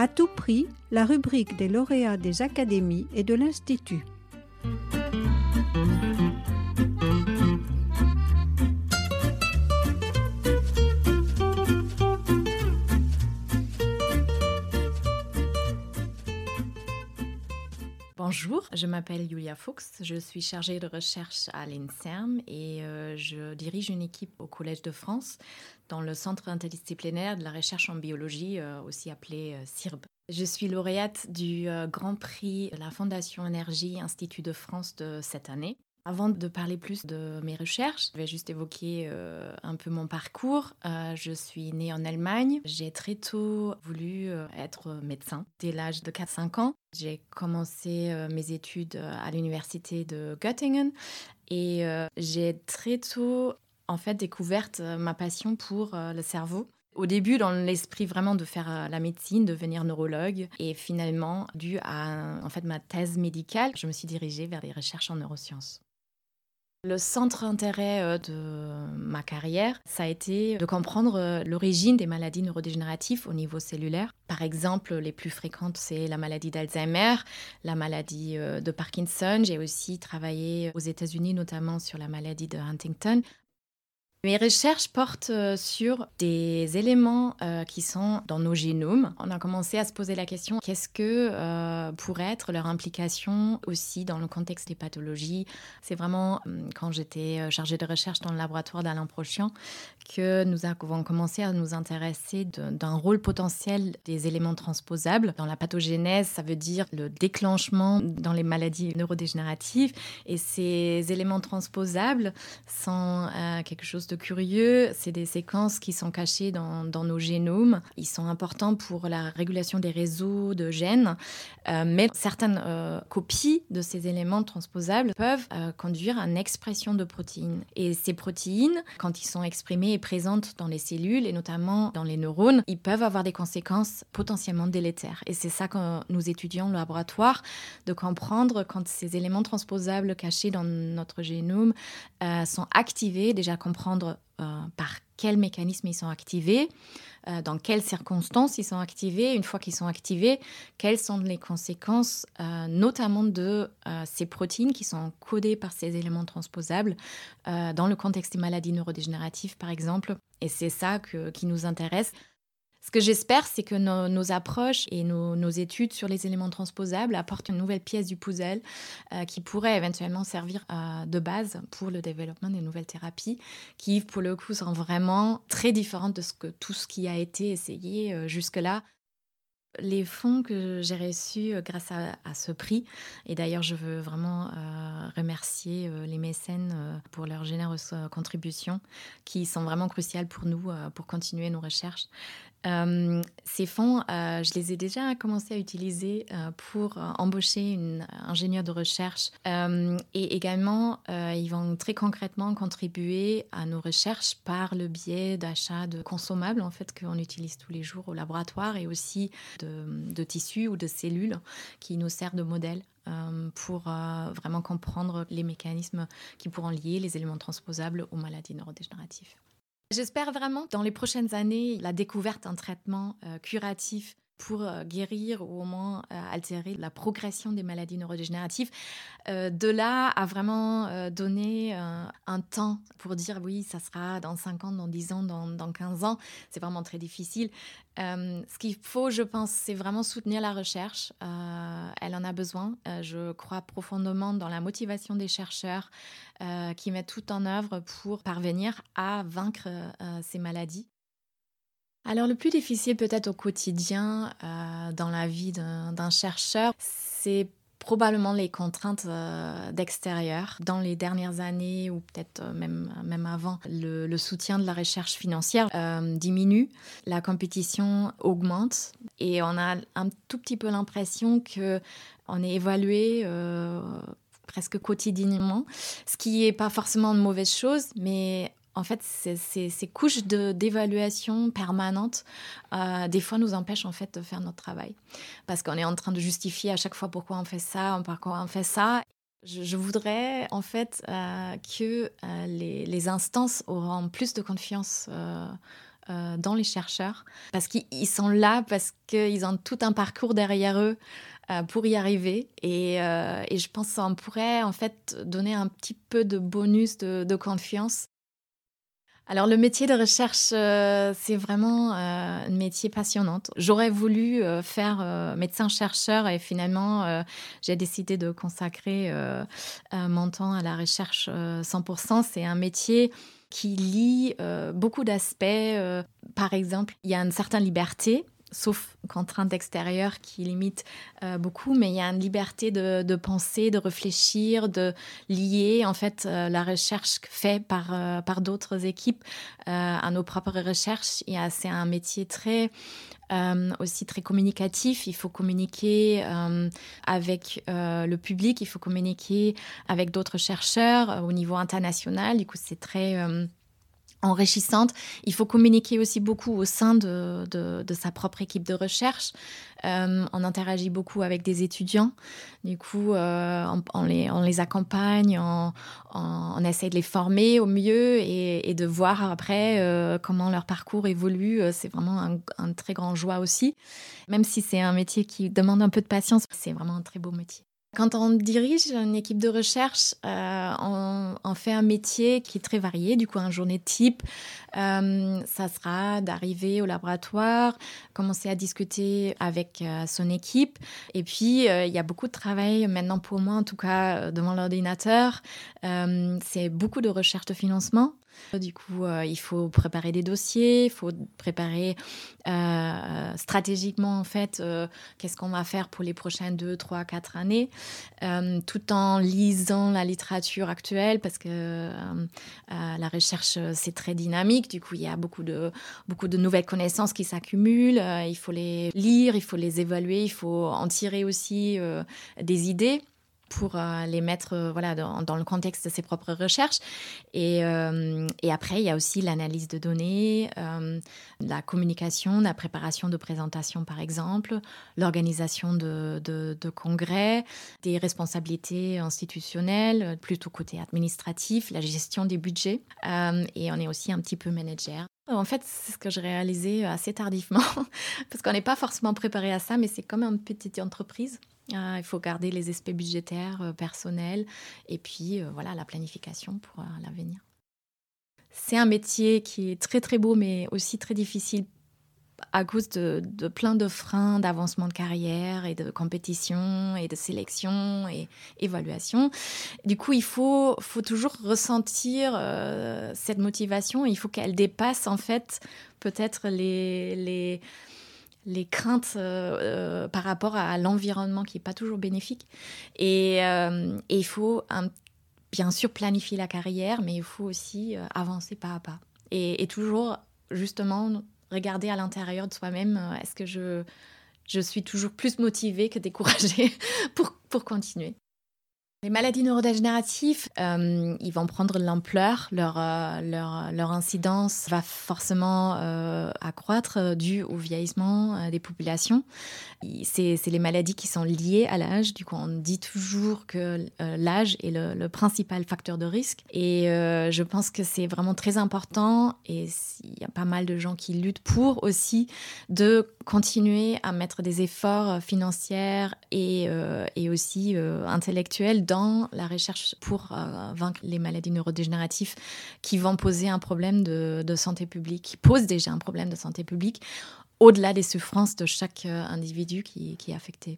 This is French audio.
À tout prix, la rubrique des lauréats des académies et de l'Institut. Bonjour, je m'appelle Julia Fuchs, je suis chargée de recherche à l'INSERM et euh, je dirige une équipe au Collège de France dans le Centre interdisciplinaire de la recherche en biologie, euh, aussi appelé euh, CIRB. Je suis lauréate du Grand Prix de la Fondation Énergie Institut de France de cette année. Avant de parler plus de mes recherches, je vais juste évoquer euh, un peu mon parcours. Euh, je suis née en Allemagne. J'ai très tôt voulu euh, être médecin. Dès l'âge de 4-5 ans, j'ai commencé mes études à l'université de Göttingen et j'ai très tôt en fait découvert ma passion pour le cerveau. Au début, dans l'esprit vraiment de faire la médecine, de devenir neurologue, et finalement, dû à en fait ma thèse médicale, je me suis dirigée vers des recherches en neurosciences. Le centre d'intérêt euh, de ma carrière, ça a été de comprendre euh, l'origine des maladies neurodégénératives au niveau cellulaire. Par exemple, les plus fréquentes, c'est la maladie d'Alzheimer, la maladie euh, de Parkinson. J'ai aussi travaillé aux États-Unis, notamment sur la maladie de Huntington. Mes recherches portent euh, sur des éléments euh, qui sont dans nos génomes. On a commencé à se poser la question qu'est-ce que euh, pourrait être leur implication aussi dans le contexte des pathologies? C'est vraiment hum, quand j'étais chargée de recherche dans le laboratoire d'Alain Prochian que nous avons commencé à nous intéresser d'un rôle potentiel des éléments transposables. Dans la pathogénèse, ça veut dire le déclenchement dans les maladies neurodégénératives. Et ces éléments transposables sont quelque chose curieux. C'est des séquences qui sont cachées dans, nos génomes. Ils sont importants pour la régulation des réseaux de gènes. Euh, mais certaines euh, copies de ces éléments transposables peuvent euh, conduire à une expression de protéines. Et ces protéines, quand ils sont exprimés et présentes dans les cellules, et notamment dans les neurones, ils peuvent avoir des conséquences potentiellement délétères. Et c'est ça que nous étudions au laboratoire, de comprendre quand ces éléments transposables cachés dans notre génome sont activés, déjà comprendre euh, par quels mécanismes ils sont activés, euh, dans quelles circonstances ils sont activés. Une fois qu'ils sont activés, quelles sont les conséquences, euh, notamment de ces protéines qui sont codées par ces éléments transposables dans le contexte des maladies neurodégénératives, par exemple. Et c'est ça qui nous intéresse. Ce que j'espère, c'est que nos, approches et nos, études sur les éléments transposables apportent une nouvelle pièce du puzzle euh, qui pourrait éventuellement servir euh, de base pour le développement des nouvelles thérapies, qui pour le coup sont vraiment très différentes de tout ce qui a été essayé euh, jusque-là. Les fonds que j'ai reçus grâce à, ce prix, et d'ailleurs je veux vraiment remercier les mécènes pour leurs généreuses contributions qui sont vraiment cruciales pour nous pour continuer nos recherches. Euh, ces fonds, euh, je les ai déjà commencé à utiliser euh, pour embaucher une ingénieure de recherche et également ils vont très concrètement contribuer à nos recherches par le biais d'achat de consommables en fait qu'on utilise tous les jours au laboratoire et aussi de, de tissus ou de cellules qui nous servent de modèle pour vraiment comprendre les mécanismes qui pourront lier les éléments transposables aux maladies neurodégénératives. J'espère vraiment dans les prochaines années la découverte d'un traitement euh, curatif pour euh, guérir ou au moins euh, altérer la progression des maladies neurodégénératives. de là à vraiment donner un temps pour dire oui, ça sera dans 5 ans, dans 10 ans, dans, dans 15 ans, c'est vraiment très difficile. ce qu'il faut, je pense, c'est vraiment soutenir la recherche. elle en a besoin. je crois profondément dans la motivation des chercheurs qui mettent tout en œuvre pour parvenir à vaincre ces maladies. Alors le plus difficile peut-être au quotidien euh, dans la vie d'un chercheur, c'est probablement les contraintes euh, d'extérieur. Dans les dernières années, ou peut-être euh, même, même avant, le, soutien de la recherche financière diminue, la compétition augmente et on a un tout petit peu l'impression que on est évalué presque quotidiennement, ce qui n'est pas forcément une mauvaise chose, mais en fait, ces, couches d'évaluation permanente, euh, des fois, nous empêchent en fait de faire notre travail. Parce qu'on est en train de justifier à chaque fois pourquoi on fait ça, pourquoi on fait ça. Je, voudrais en fait euh, que euh, les, instances auront plus de confiance dans les chercheurs, parce qu'ils sont là, parce qu'ils ont tout un parcours derrière eux pour y arriver. Et, je pense qu'on pourrait en fait donner un petit peu de bonus de confiance alors le métier de recherche, euh, c'est vraiment euh, un métier passionnant. J'aurais voulu euh, faire médecin-chercheur et finalement j'ai décidé de consacrer mon temps à la recherche 100%. C'est un métier qui lie beaucoup d'aspects. par exemple, il y a une certaine liberté sauf contraintes extérieures qui limitent euh, beaucoup, mais il y a une liberté de, penser, de réfléchir, de lier en fait euh, la recherche faite par, euh, par d'autres équipes à nos propres recherches. C'est un métier très aussi très communicatif. Il faut communiquer avec le public, il faut communiquer avec d'autres chercheurs au niveau international. Du coup, c'est très enrichissante. Il faut communiquer aussi beaucoup au sein de, de, sa propre équipe de recherche. Euh, on interagit beaucoup avec des étudiants. Du coup, euh, on, les, on, les, accompagne, on, on, essaie de les former au mieux et, de voir après euh, comment leur parcours évolue. C'est vraiment un, un très grand joie aussi. Même si c'est un métier qui demande un peu de patience, c'est vraiment un très beau métier. Quand on dirige une équipe de recherche, euh, on, fait un métier qui est très varié. Du coup, un journée type, euh, ça sera d'arriver au laboratoire, commencer à discuter avec euh, son équipe. Et puis, il y a beaucoup de travail maintenant pour moi, en tout cas, devant l'ordinateur. c'est beaucoup de recherche de financement. Du coup, euh, il faut préparer des dossiers, il faut préparer euh, stratégiquement, en fait, euh, qu'est-ce qu'on va faire pour les prochaines 2, 3, 4 années, tout en lisant la littérature actuelle, parce que la recherche, c'est très dynamique. Du coup, il y a beaucoup de, beaucoup de nouvelles connaissances qui s'accumulent. il faut les lire, il faut les évaluer, il faut en tirer aussi des idées pour euh, les mettre euh, voilà, dans, le contexte de ses propres recherches. Et, euh, et après, il y a aussi l'analyse de données, la communication, la préparation de présentations, par exemple, l'organisation de, de, congrès, des responsabilités institutionnelles, plutôt côté administratif, la gestion des budgets. et on est aussi un petit peu manager. En fait, c'est ce que j'ai réalisé assez tardivement, parce qu'on n'est pas forcément préparé à ça, mais c'est comme une petite entreprise. Euh, il faut garder les aspects budgétaires, euh, personnels, et puis euh, voilà la planification pour l'avenir. C'est un métier qui est très très beau, mais aussi très difficile à cause de, plein de freins d'avancement de carrière et de compétition et de sélection et évaluation. Du coup, il faut, faut toujours ressentir cette motivation. il faut qu'elle dépasse en fait peut-être les, les les craintes euh, euh, par rapport à l'environnement qui n'est pas toujours bénéfique. Et, euh, il faut bien sûr planifier la carrière, mais il faut aussi avancer pas à pas. Et, toujours, justement, regarder à l'intérieur de soi-même, est-ce que je, je suis toujours plus motivée que découragée pour, pour continuer les maladies neurodégénératives, euh, ils vont prendre l'ampleur, leur, euh, leur, leur, incidence va forcément euh, accroître dû au vieillissement des populations. C'est les maladies qui sont liées à l'âge. Du coup, on dit toujours que l'âge est le, le, principal facteur de risque. Et je pense que c'est vraiment très important, et il y a pas mal de gens qui luttent pour aussi, de continuer à mettre des efforts financiers et, et aussi intellectuels dans la recherche pour euh, vaincre les maladies neurodégénératives qui vont poser un problème de, santé publique, qui posent déjà un problème de santé publique, au-delà des souffrances de chaque euh, individu qui, qui est affecté.